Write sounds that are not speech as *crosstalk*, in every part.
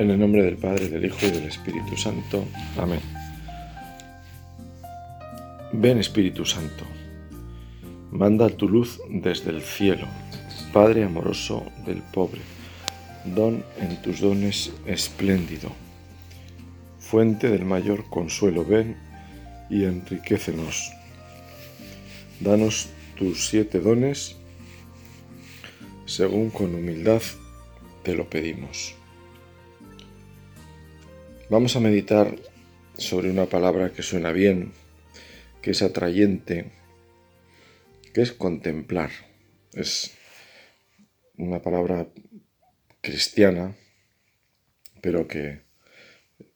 En el nombre del Padre, del Hijo y del Espíritu Santo. Amén. Ven Espíritu Santo, manda tu luz desde el cielo, Padre amoroso del pobre, don en tus dones espléndido, fuente del mayor consuelo, ven y enriquecenos. Danos tus siete dones, según con humildad te lo pedimos. Vamos a meditar sobre una palabra que suena bien, que es atrayente, que es contemplar. Es una palabra cristiana, pero que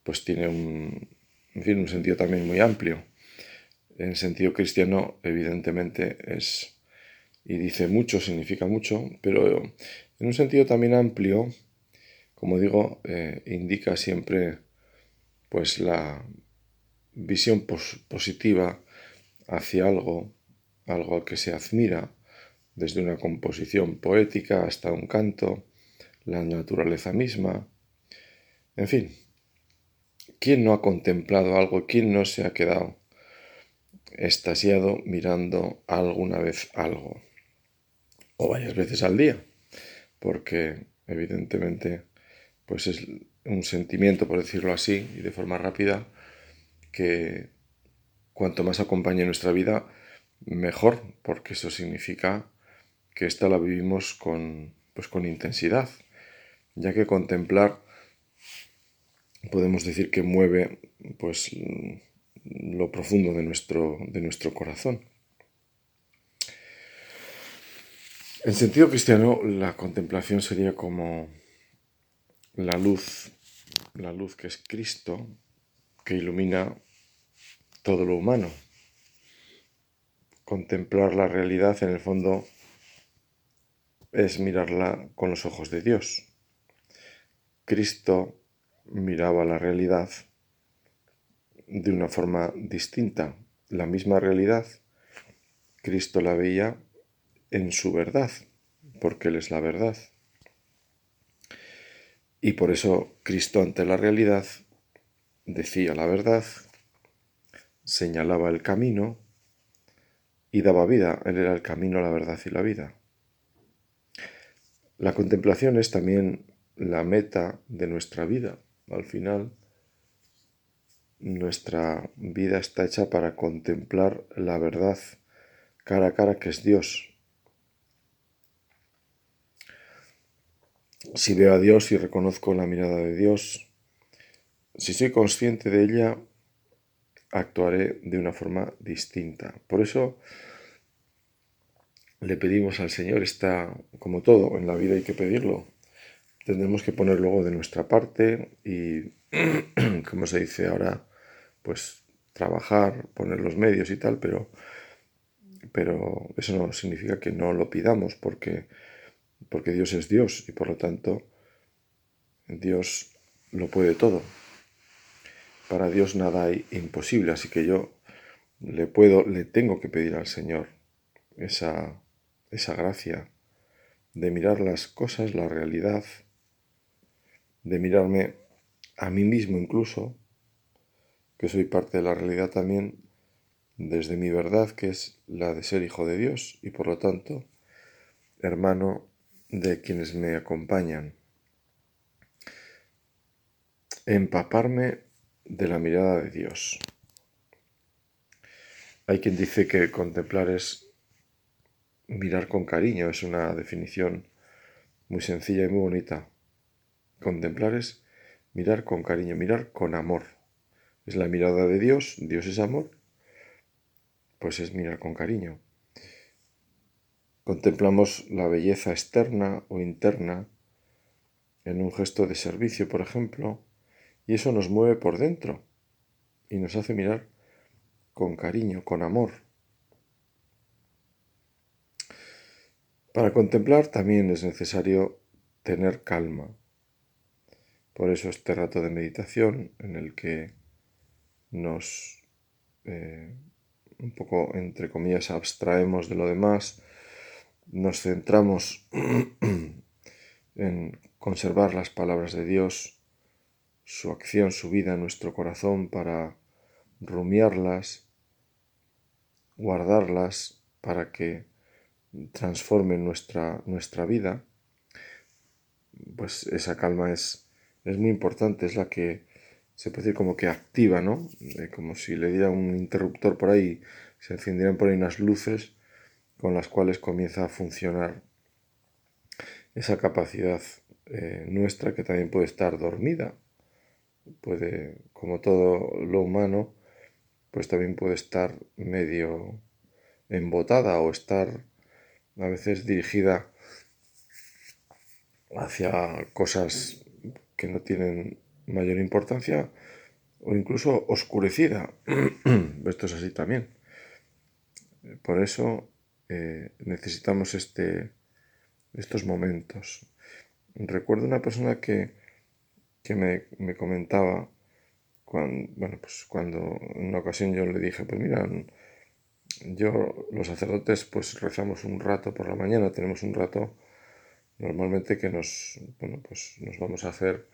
pues tiene un, fin, un sentido también muy amplio. En sentido cristiano, evidentemente, es y dice mucho, significa mucho, pero en un sentido también amplio, como digo, eh, indica siempre pues la visión positiva hacia algo, algo al que se admira, desde una composición poética hasta un canto, la naturaleza misma, en fin, ¿quién no ha contemplado algo? ¿Quién no se ha quedado estasiado mirando alguna vez algo? O varias veces al día, porque evidentemente pues es un sentimiento, por decirlo así, y de forma rápida, que cuanto más acompañe nuestra vida, mejor, porque eso significa que esta la vivimos con, pues, con intensidad, ya que contemplar podemos decir que mueve pues lo profundo de nuestro, de nuestro corazón. En sentido cristiano, la contemplación sería como la luz, la luz que es Cristo, que ilumina todo lo humano. Contemplar la realidad en el fondo es mirarla con los ojos de Dios. Cristo miraba la realidad de una forma distinta. La misma realidad, Cristo la veía en su verdad, porque Él es la verdad. Y por eso Cristo ante la realidad decía la verdad, señalaba el camino y daba vida. Él era el camino, la verdad y la vida. La contemplación es también la meta de nuestra vida. Al final, nuestra vida está hecha para contemplar la verdad cara a cara que es Dios. Si veo a Dios y reconozco la mirada de Dios, si soy consciente de ella, actuaré de una forma distinta. Por eso le pedimos al Señor, está como todo, en la vida hay que pedirlo. Tendremos que poner luego de nuestra parte y, *clears throat* como se dice ahora, pues trabajar, poner los medios y tal, pero, pero eso no significa que no lo pidamos, porque porque Dios es Dios y por lo tanto Dios lo puede todo. Para Dios nada hay imposible, así que yo le puedo, le tengo que pedir al Señor esa, esa gracia de mirar las cosas, la realidad, de mirarme a mí mismo incluso, que soy parte de la realidad también, desde mi verdad, que es la de ser hijo de Dios y por lo tanto hermano de quienes me acompañan. Empaparme de la mirada de Dios. Hay quien dice que contemplar es mirar con cariño, es una definición muy sencilla y muy bonita. Contemplar es mirar con cariño, mirar con amor. Es la mirada de Dios, Dios es amor, pues es mirar con cariño. Contemplamos la belleza externa o interna en un gesto de servicio, por ejemplo, y eso nos mueve por dentro y nos hace mirar con cariño, con amor. Para contemplar también es necesario tener calma. Por eso este rato de meditación en el que nos eh, un poco, entre comillas, abstraemos de lo demás, nos centramos *clears throat* en conservar las palabras de Dios su acción, su vida en nuestro corazón para rumiarlas, guardarlas para que transformen nuestra, nuestra vida, pues esa calma es, es muy importante, es la que se puede decir como que activa, ¿no? Eh, como si le diera un interruptor por ahí, se encendieran por ahí unas luces con las cuales comienza a funcionar esa capacidad eh, nuestra que también puede estar dormida, puede, como todo lo humano, pues también puede estar medio embotada o estar a veces dirigida hacia cosas que no tienen mayor importancia o incluso oscurecida. *clears throat* Esto es así también. Por eso eh, necesitamos este, estos momentos. Recuerdo una persona que, me, comentaba cuando, bueno, pues cuando en una ocasión yo le dije, pues mira, yo, los sacerdotes, pues rezamos un rato por la mañana, tenemos un rato normalmente que nos, bueno, pues nos vamos a hacer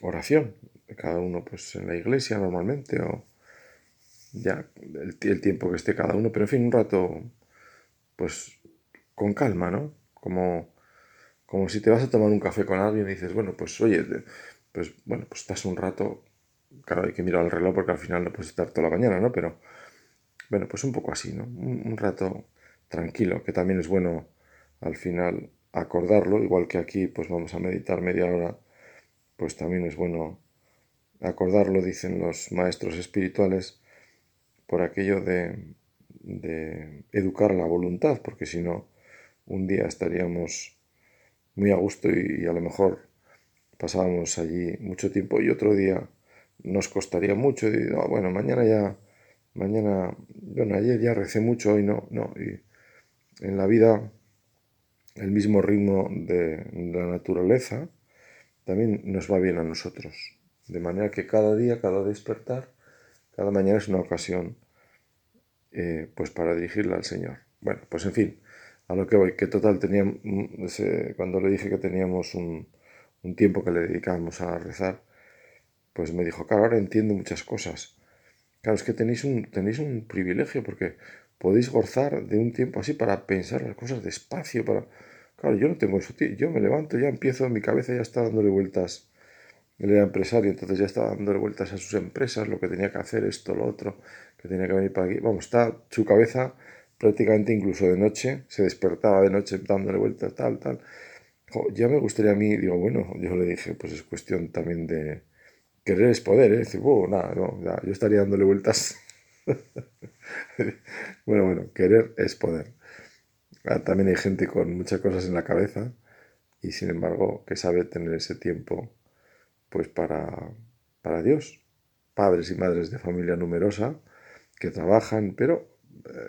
oración, cada uno pues en la iglesia normalmente o ya el, tiempo que esté cada uno, pero en fin, un rato pues con calma, ¿no? Como, como si te vas a tomar un café con alguien y dices, bueno, pues oye, pues bueno, pues estás un rato, claro, hay que mirar el reloj porque al final no puedes estar toda la mañana, ¿no? Pero bueno, pues un poco así, ¿no? Un, rato tranquilo, que también es bueno al final acordarlo, igual que aquí pues vamos a meditar media hora, pues también es bueno acordarlo, dicen los maestros espirituales, por aquello de, de educar la voluntad, porque si no, un día estaríamos muy a gusto y, a lo mejor pasábamos allí mucho tiempo y otro día nos costaría mucho y bueno, mañana ya, mañana, bueno, ayer ya recé mucho, hoy no, no, y en la vida el mismo ritmo de la naturaleza también nos va bien a nosotros, de manera que cada día, cada despertar, cada mañana es una ocasión eh, pues para dirigirla al Señor. Bueno, pues en fin, a lo que voy, que total teníamos, cuando le dije que teníamos un, tiempo que le dedicábamos a rezar, pues me dijo, claro, ahora entiendo muchas cosas. Claro, es que tenéis un, tenéis un privilegio porque podéis gozar de un tiempo así para pensar las cosas despacio, para... Claro, yo no tengo eso. Yo me levanto, ya empiezo, mi cabeza ya está dándole vueltas. Él era empresario, entonces ya estaba dándole vueltas a sus empresas, lo que tenía que hacer, esto, lo otro, que tenía que venir para aquí. Vamos, está su cabeza prácticamente incluso de noche, se despertaba de noche dándole vueltas, tal, tal. ya me gustaría a mí, digo, bueno, yo le dije, pues es cuestión también de querer es poder, ¿eh? Decir, oh, nada, no, yo estaría dándole vueltas. *laughs* bueno, bueno, querer es poder. Ah, también hay gente con muchas cosas en la cabeza y sin embargo que sabe tener ese tiempo pues para, para Dios. Padres y madres de familia numerosa que trabajan, pero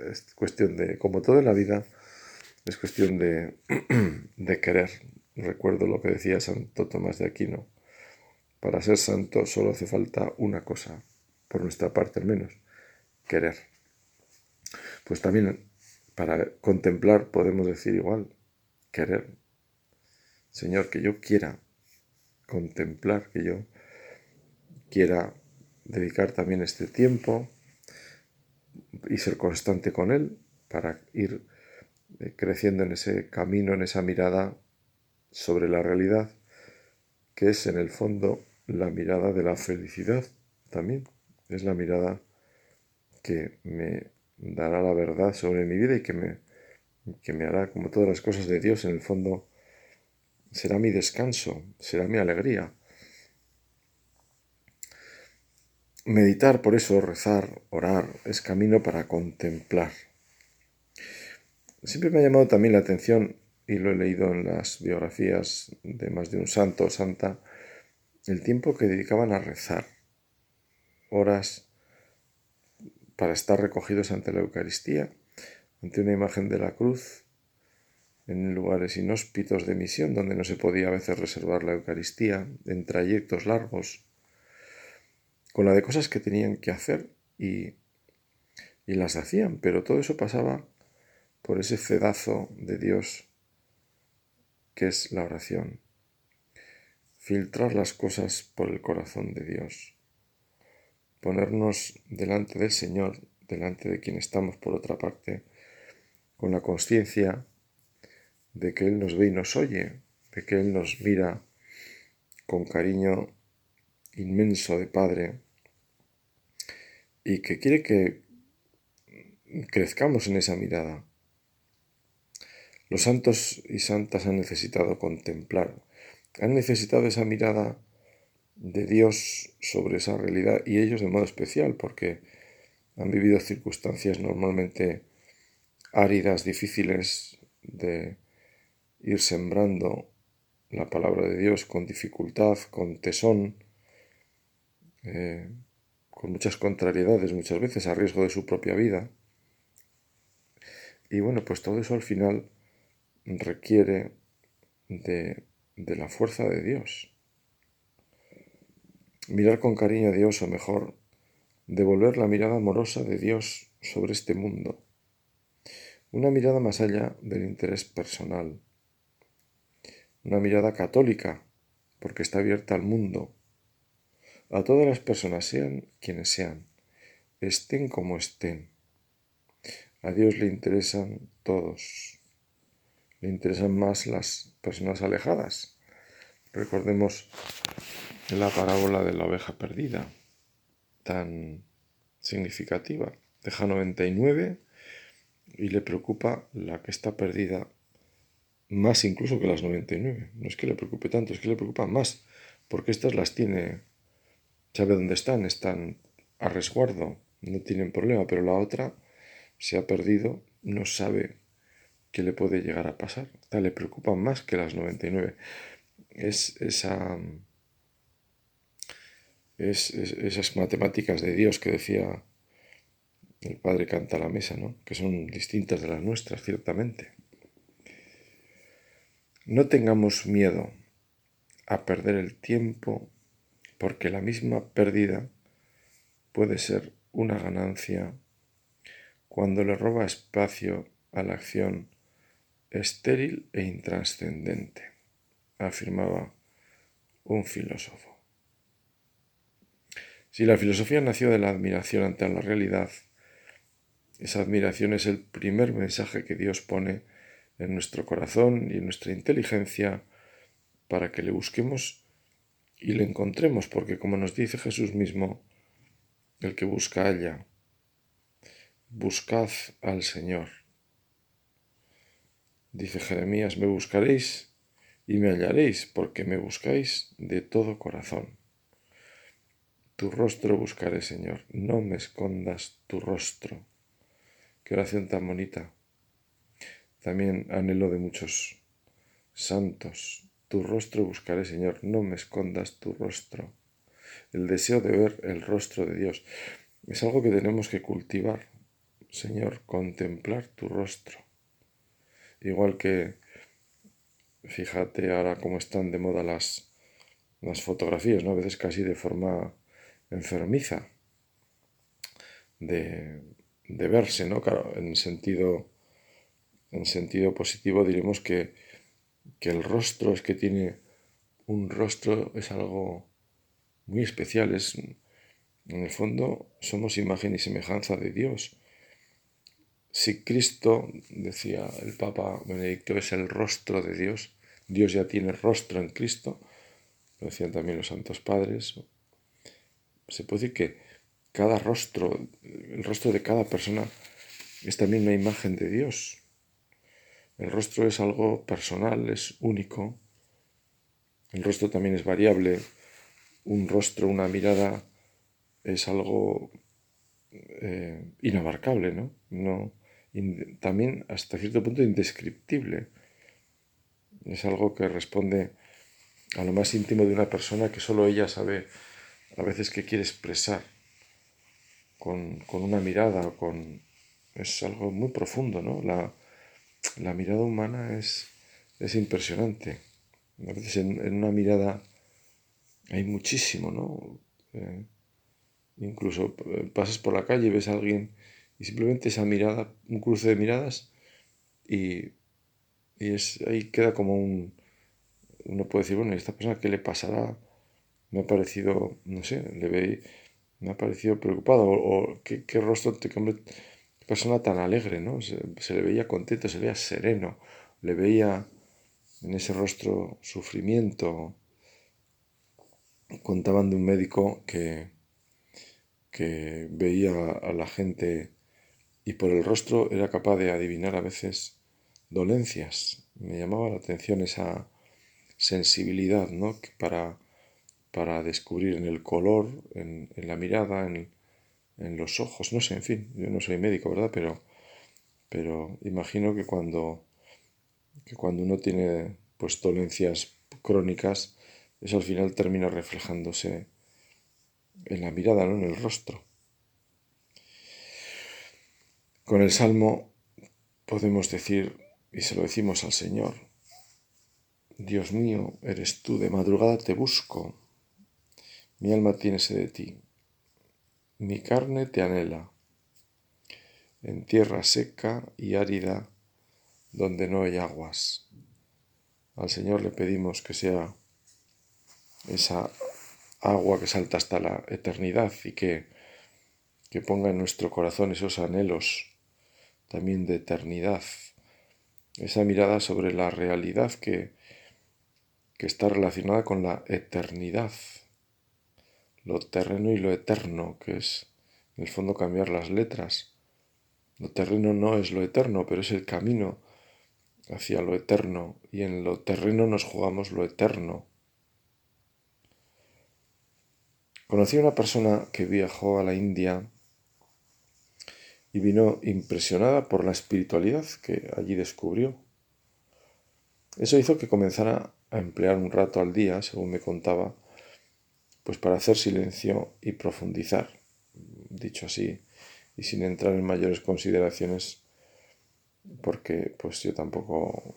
es cuestión de, como todo en la vida, es cuestión de, *clears throat* de querer. Recuerdo lo que decía Santo Tomás de Aquino. Para ser santo solo hace falta una cosa, por nuestra parte al menos, querer. Pues también para contemplar podemos decir igual, querer. Señor, que yo quiera contemplar, que yo quiera dedicar también este tiempo y ser constante con Él para ir eh, creciendo en ese camino, en esa mirada sobre la realidad, que es en el fondo la mirada de la felicidad también. Es la mirada que me dará la verdad sobre mi vida y que me, que me hará, como todas las cosas de Dios, en el fondo será mi descanso, será mi alegría. Meditar, por eso, rezar, orar, es camino para contemplar. Siempre me ha llamado también la atención, y lo he leído en las biografías de más de un santo o santa, el tiempo que dedicaban a rezar, horas para estar recogidos ante la Eucaristía, ante una imagen de la cruz, en lugares inhóspitos de misión donde no se podía a veces reservar la Eucaristía, en trayectos largos, con la de cosas que tenían que hacer y, y las hacían, pero todo eso pasaba por ese cedazo de Dios que es la oración. filtrar las cosas por el corazón de Dios, ponernos delante del Señor, delante de quien estamos por otra parte, con la conciencia de que Él nos ve y nos oye, de que Él nos mira con cariño inmenso de Padre y que quiere que crezcamos en esa mirada. Los santos y santas han necesitado contemplar, han necesitado esa mirada de Dios sobre esa realidad y ellos de modo especial porque han vivido circunstancias normalmente áridas, difíciles de ir sembrando la palabra de Dios con dificultad, con tesón, eh, con muchas contrariedades, muchas veces a riesgo de su propia vida. Y bueno, pues todo eso al final requiere de, de la fuerza de Dios. Mirar con cariño a Dios, o mejor, devolver la mirada amorosa de Dios sobre este mundo. Una mirada más allá del interés personal. Una mirada católica, porque está abierta al mundo, a todas las personas, sean quienes sean, estén como estén. A Dios le interesan todos. Le interesan más las personas alejadas. Recordemos la parábola de la oveja perdida, tan significativa. Deja 99 y le preocupa la que está perdida más incluso que las 99. No es que le preocupe tanto, es que le preocupa más, porque estas las tiene sabe dónde están, están a resguardo, no tienen problema, pero la otra se ha perdido, no sabe qué le puede llegar a pasar. le preocupa más que las 99. Es esa, es, esas matemáticas de Dios que decía el Padre canta a la mesa, ¿no? que son distintas de las nuestras, ciertamente. No tengamos miedo a perder el tiempo porque la misma pérdida puede ser una ganancia cuando le roba espacio a la acción estéril e intranscendente, afirmaba un filósofo. Si la filosofía nació de la admiración ante la realidad, esa admiración es el primer mensaje que Dios pone en nuestro corazón y en nuestra inteligencia para que le busquemos y le encontremos, porque como nos dice Jesús mismo, el que busca halla, buscad al Señor. Dice Jeremías, me buscaréis y me hallaréis, porque me buscáis de todo corazón. Tu rostro buscaré, Señor, no me escondas tu rostro. Qué oración tan bonita. También anhelo de muchos santos, tu rostro buscaré, Señor, no me escondas tu rostro. El deseo de ver el rostro de Dios es algo que tenemos que cultivar, Señor, contemplar tu rostro. Igual que, fíjate ahora cómo están de moda las, las fotografías, ¿no? A veces casi de forma enfermiza de, de verse, ¿no? Claro, en sentido, en sentido positivo diremos que que el rostro es que tiene un rostro, es algo muy especial, es en el fondo somos imagen y semejanza de Dios. Si Cristo, decía el Papa Benedicto, es el rostro de Dios, Dios ya tiene rostro en Cristo, lo decían también los santos padres, se puede decir que cada rostro, el rostro de cada persona es también una imagen de Dios. El rostro es algo personal, es único. El rostro también es variable. Un rostro, una mirada es algo eh, inabarcable, ¿no? no también hasta cierto punto indescriptible. Es algo que responde a lo más íntimo de una persona que solo ella sabe a veces qué quiere expresar con, con una mirada, con... es algo muy profundo, ¿no? La, la mirada humana es, es impresionante. A veces en, una mirada hay muchísimo, ¿no? Eh, incluso eh, pasas por la calle ves a alguien y simplemente esa mirada, un cruce de miradas y, y es, ahí queda como un, uno puede decir, bueno, ¿y esta persona qué le pasará? Me ha parecido, no sé, le ve, me ha parecido preocupado, o, qué, rostro, qué, persona tan alegre, ¿no? Se, le veía contento, se le veía sereno, le veía en ese rostro sufrimiento. Contaban de un médico que, que veía a la gente y por el rostro era capaz de adivinar a veces dolencias. Me llamaba la atención esa sensibilidad, ¿no? para, para descubrir en el color, en, la mirada, en, en, los ojos, no sé, en fin, yo no soy médico, ¿verdad? Pero, pero imagino que cuando, que cuando uno tiene pues dolencias crónicas, eso al final termina reflejándose en la mirada, ¿no? En el rostro. Con el Salmo podemos decir, y se lo decimos al Señor, Dios mío, eres tú, de madrugada te busco, mi alma tiene sed de ti, mi carne te anhela, en tierra seca y árida, donde no hay aguas. Al Señor le pedimos que sea esa agua que salta hasta la eternidad y que, que ponga en nuestro corazón esos anhelos también de eternidad, esa mirada sobre la realidad que, que está relacionada con la eternidad, lo terreno y lo eterno, que es en el fondo cambiar las letras. Lo terreno no es lo eterno, pero es el camino hacia lo eterno, y en lo terreno nos jugamos lo eterno. Conocí a una persona que viajó a la India y vino impresionada por la espiritualidad que allí descubrió. Eso hizo que comenzara a emplear un rato al día, según me contaba, pues para hacer silencio y profundizar, dicho así, y sin entrar en mayores consideraciones, porque pues yo tampoco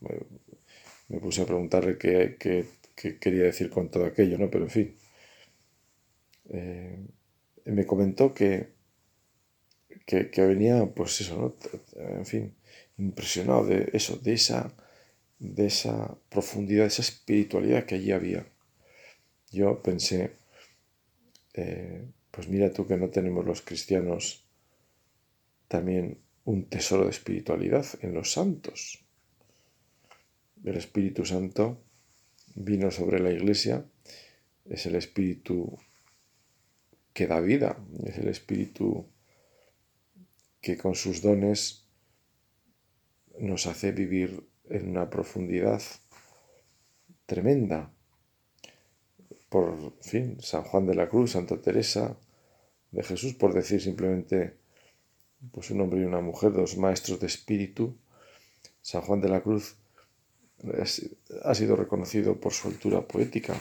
me, puse a preguntarle qué, quería decir con todo aquello, ¿no? Pero en fin, eh, me comentó que que, venía, pues eso, ¿no? En fin, impresionado de eso, de esa, de esa profundidad, de esa espiritualidad que allí había. Yo pensé, eh, pues mira tú que no tenemos los cristianos también un tesoro de espiritualidad en los santos. El Espíritu Santo vino sobre la iglesia, es el Espíritu que da vida, es el Espíritu que con sus dones nos hace vivir en una profundidad tremenda. Por fin, San Juan de la Cruz, Santa Teresa de Jesús, por decir simplemente pues un hombre y una mujer, dos maestros de espíritu, San Juan de la Cruz ha sido reconocido por su altura poética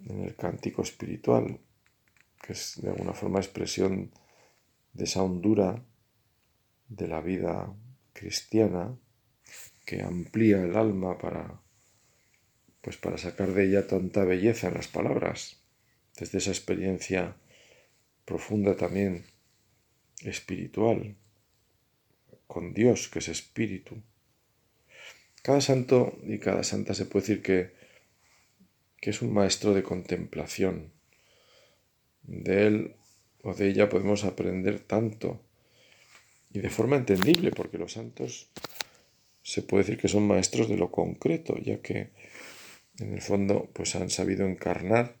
en el cántico espiritual, que es de alguna forma expresión de esa hondura de la vida cristiana que amplía el alma para pues para sacar de ella tanta belleza en las palabras. Desde esa experiencia profunda también espiritual con Dios que es espíritu. Cada santo y cada santa se puede decir que, que es un maestro de contemplación. De él o de ella podemos aprender tanto y de forma entendible, porque los santos se puede decir que son maestros de lo concreto, ya que en el fondo pues han sabido encarnar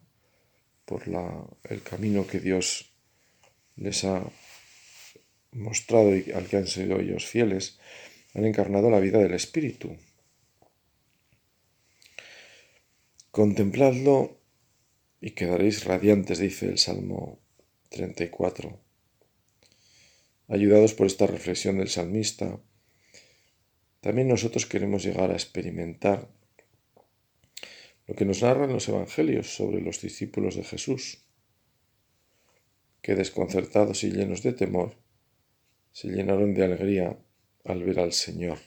por la, el camino que Dios les ha mostrado y al que han sido ellos fieles, han encarnado la vida del Espíritu. Contempladlo y quedaréis radiantes, dice el Salmo 34. Ayudados por esta reflexión del salmista, también nosotros queremos llegar a experimentar lo que nos narran los evangelios sobre los discípulos de Jesús, que desconcertados y llenos de temor, se llenaron de alegría al ver al Señor.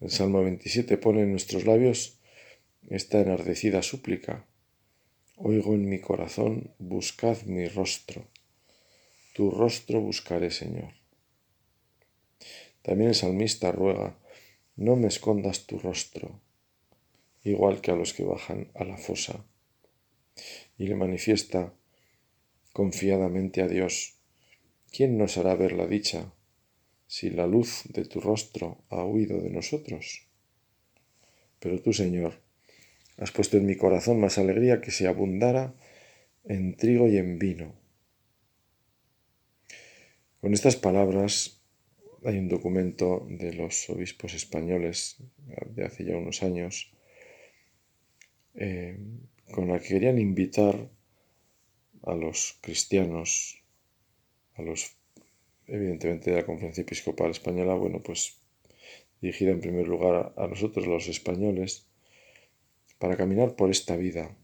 El Salmo 27 pone en nuestros labios esta enardecida súplica Oigo en mi corazón, buscad mi rostro. Tu rostro buscaré, Señor. También el salmista ruega, no me escondas tu rostro, igual que a los que bajan a la fosa. Y le manifiesta confiadamente a Dios, ¿quién nos hará ver la dicha si la luz de tu rostro ha huido de nosotros? Pero tú, Señor, has puesto en mi corazón más alegría que si abundara en trigo y en vino. Con estas palabras hay un documento de los obispos españoles de hace ya unos años eh, con la que querían invitar a los cristianos, a los, evidentemente, de la Conferencia Episcopal Española, bueno, pues dirigida en primer lugar a nosotros los españoles, para caminar por esta vida.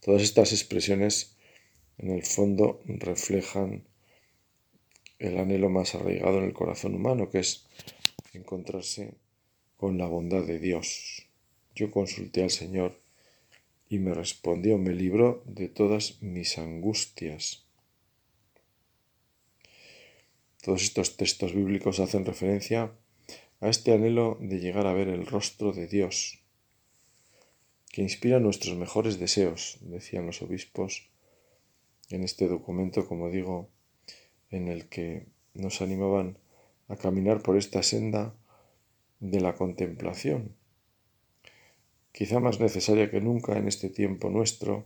Todas estas expresiones en el fondo reflejan el anhelo más arraigado en el corazón humano, que es encontrarse con la bondad de Dios. Yo consulté al Señor y me respondió, me libró de todas mis angustias. Todos estos textos bíblicos hacen referencia a este anhelo de llegar a ver el rostro de Dios, que inspira nuestros mejores deseos, decían los obispos en este documento, como digo, en el que nos animaban a caminar por esta senda de la contemplación, quizá más necesaria que nunca en este tiempo nuestro,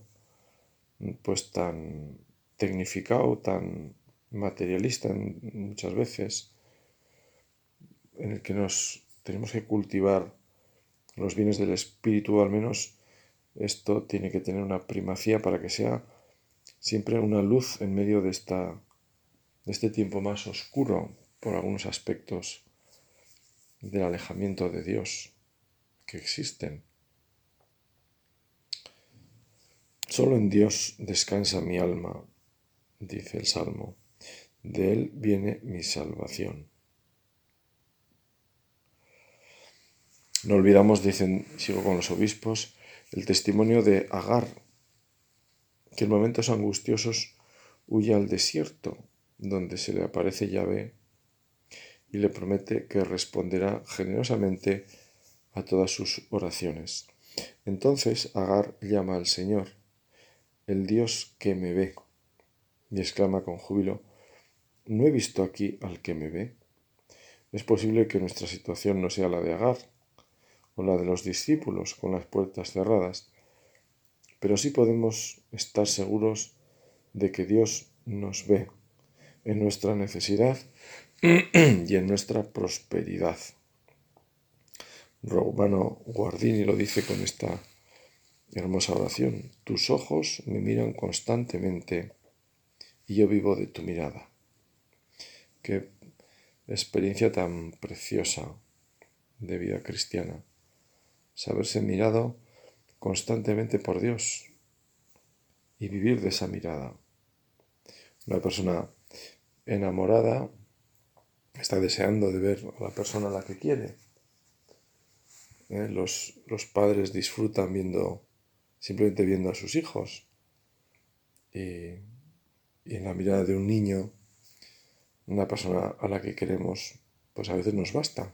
pues tan tecnificado, tan materialista muchas veces, en el que nos tenemos que cultivar los bienes del espíritu, al menos esto tiene que tener una primacía para que sea siempre una luz en medio de, esta, de este tiempo más oscuro por algunos aspectos del alejamiento de Dios que existen. Solo en Dios descansa mi alma, dice el Salmo. De Él viene mi salvación. No olvidamos, dicen, sigo con los obispos, el testimonio de Agar, que en momentos angustiosos huye al desierto, donde se le aparece Yahvé y le promete que responderá generosamente a todas sus oraciones. Entonces Agar llama al Señor, el Dios que me ve, y exclama con júbilo, ¿no he visto aquí al que me ve? Es posible que nuestra situación no sea la de Agar, o la de los discípulos con las puertas cerradas, pero sí podemos estar seguros de que Dios nos ve en nuestra necesidad y en nuestra prosperidad. Romano Guardini lo dice con esta hermosa oración. Tus ojos me miran constantemente y yo vivo de tu mirada. Qué experiencia tan preciosa de vida cristiana saberse mirado constantemente por Dios y vivir de esa mirada. Una persona enamorada está deseando de ver a la persona a la que quiere. ¿Eh? Los, los, padres disfrutan viendo, simplemente viendo a sus hijos. Y, y en la mirada de un niño, una persona a la que queremos, pues a veces nos basta.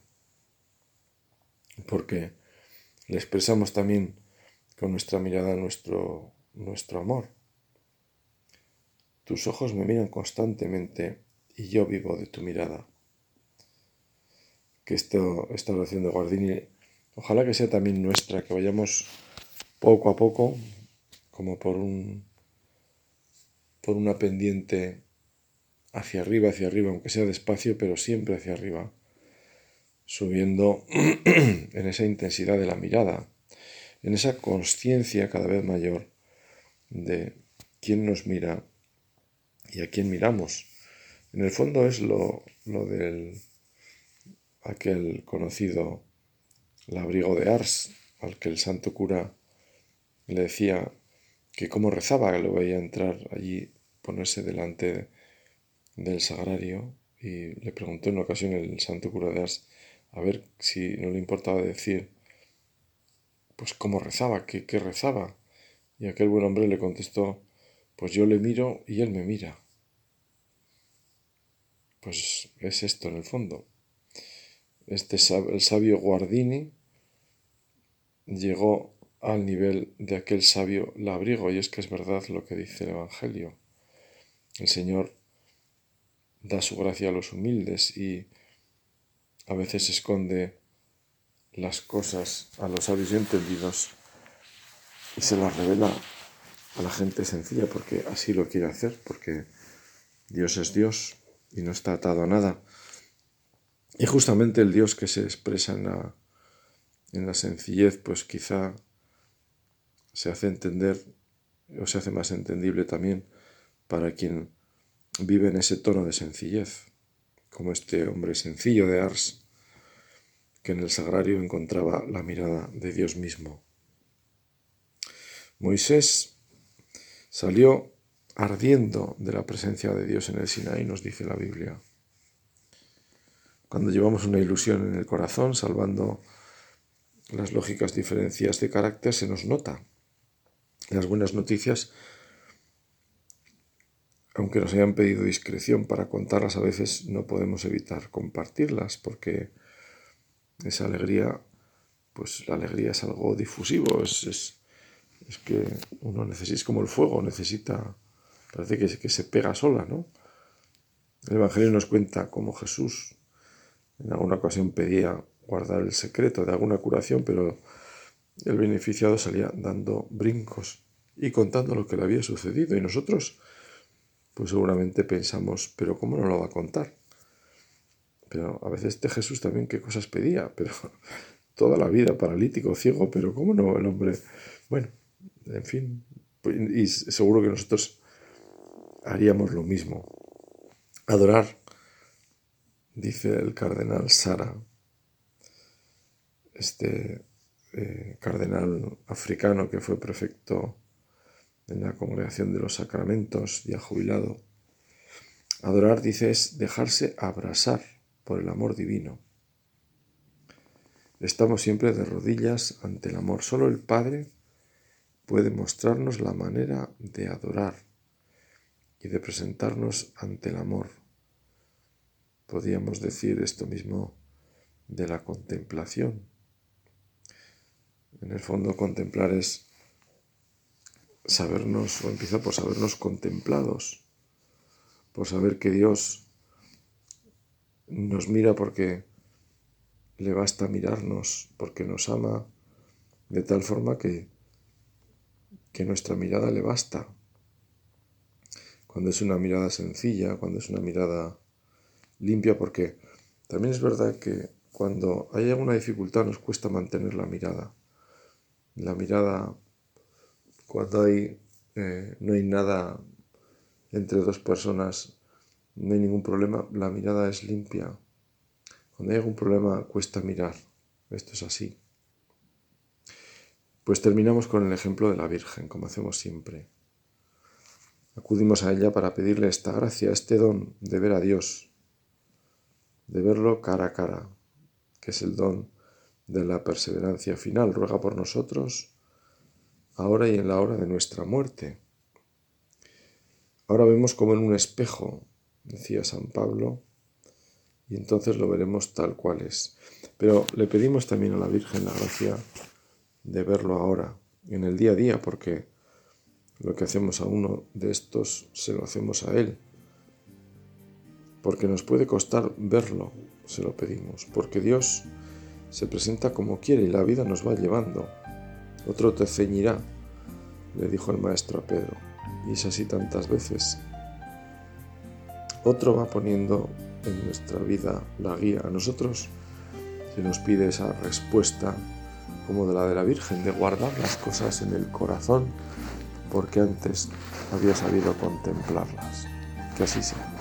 Porque le expresamos también con nuestra mirada nuestro, nuestro amor. Tus ojos me miran constantemente y yo vivo de tu mirada. Que esta oración de Guardini, ojalá que sea también nuestra, que vayamos poco a poco, como por un por una pendiente hacia arriba, hacia arriba, aunque sea despacio, pero siempre hacia arriba subiendo *clears throat* en esa intensidad de la mirada, en esa conciencia cada vez mayor de quién nos mira y a quién miramos. En el fondo es lo, lo del aquel conocido labrigo de Ars, al que el santo cura le decía que cómo rezaba, que lo veía entrar allí, ponerse delante del sagrario, y le preguntó en una ocasión el santo cura de Ars a ver si no le importaba decir, pues cómo rezaba, qué rezaba. Y aquel buen hombre le contestó, pues yo le miro y él me mira. Pues es esto en el fondo. este, el sabio Guardini llegó al nivel de aquel sabio labriego, y es que es verdad lo que dice el Evangelio. El Señor da su gracia a los humildes y a veces esconde las cosas a los sabios y entendidos y se las revela a la gente sencilla porque así lo quiere hacer, porque Dios es Dios y no está atado a nada. Y justamente el Dios que se expresa en la, en la sencillez, pues quizá se hace entender o se hace más entendible también para quien vive en ese tono de sencillez, como este hombre sencillo de Ars, que en el sagrario encontraba la mirada de Dios mismo. Moisés salió ardiendo de la presencia de Dios en el Sinaí, nos dice la Biblia. Cuando llevamos una ilusión en el corazón, salvando las lógicas diferencias de carácter, se nos nota. Las buenas noticias, aunque nos hayan pedido discreción para contarlas, a veces no podemos evitar compartirlas, porque esa alegría, pues la alegría es algo difusivo, es, es, que uno necesita, es como el fuego, necesita, parece que, se pega sola, ¿no? El Evangelio nos cuenta cómo Jesús en alguna ocasión pedía guardar el secreto de alguna curación, pero el beneficiado salía dando brincos y contando lo que le había sucedido. Y nosotros, pues seguramente pensamos, pero ¿cómo no lo va a contar? Pero a veces este Jesús también qué cosas pedía, *laughs* pero toda la vida paralítico, ciego, pero ¿cómo no el hombre? Bueno, en fin, pues, y seguro que nosotros haríamos lo mismo. Adorar dice el cardenal Sara, este eh, cardenal africano que fue prefecto en la congregación de los sacramentos, ya jubilado. Adorar, dice, es dejarse abrasar por el amor divino. Estamos siempre de rodillas ante el amor. Solo el Padre puede mostrarnos la manera de adorar y de presentarnos ante el amor podríamos decir esto mismo de la contemplación. En el fondo contemplar es sabernos, o empieza por sabernos contemplados, por saber que Dios nos mira porque le basta mirarnos, porque nos ama de tal forma que, que nuestra mirada le basta. Cuando es una mirada sencilla, cuando es una mirada limpia porque también es verdad que cuando hay alguna dificultad nos cuesta mantener la mirada. La mirada, cuando hay, eh, no hay nada entre dos personas, no hay ningún problema, la mirada es limpia. Cuando hay algún problema cuesta mirar. Esto es así. Pues terminamos con el ejemplo de la Virgen, como hacemos siempre. Acudimos a ella para pedirle esta gracia, este don de ver a Dios, de verlo cara a cara, que es el don de la perseverancia final. Ruega por nosotros, ahora y en la hora de nuestra muerte. Ahora vemos como en un espejo, decía San Pablo, y entonces lo veremos tal cual es. Pero le pedimos también a la Virgen la gracia de verlo ahora, en el día a día, porque lo que hacemos a uno de estos se lo hacemos a Él porque nos puede costar verlo, se lo pedimos, porque Dios se presenta como quiere y la vida nos va llevando. Otro te ceñirá, le dijo el maestro a Pedro, y es así tantas veces. Otro va poniendo en nuestra vida la guía. A nosotros se nos pide esa respuesta como de la de la Virgen, de guardar las cosas en el corazón, porque antes había sabido contemplarlas. Que así sea.